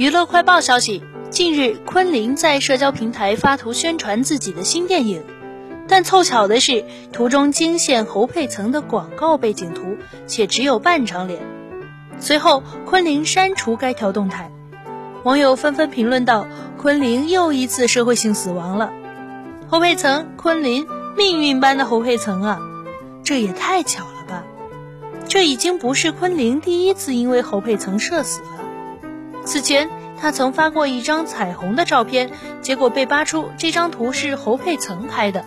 娱乐快报消息：近日，昆凌在社交平台发图宣传自己的新电影，但凑巧的是，图中惊现侯佩岑的广告背景图，且只有半张脸。随后，昆凌删除该条动态，网友纷纷评论道：“昆凌又一次社会性死亡了。”侯佩岑、昆凌，命运般的侯佩岑啊，这也太巧了吧！这已经不是昆凌第一次因为侯佩岑社死了。此前，他曾发过一张彩虹的照片，结果被扒出这张图是侯佩岑拍的。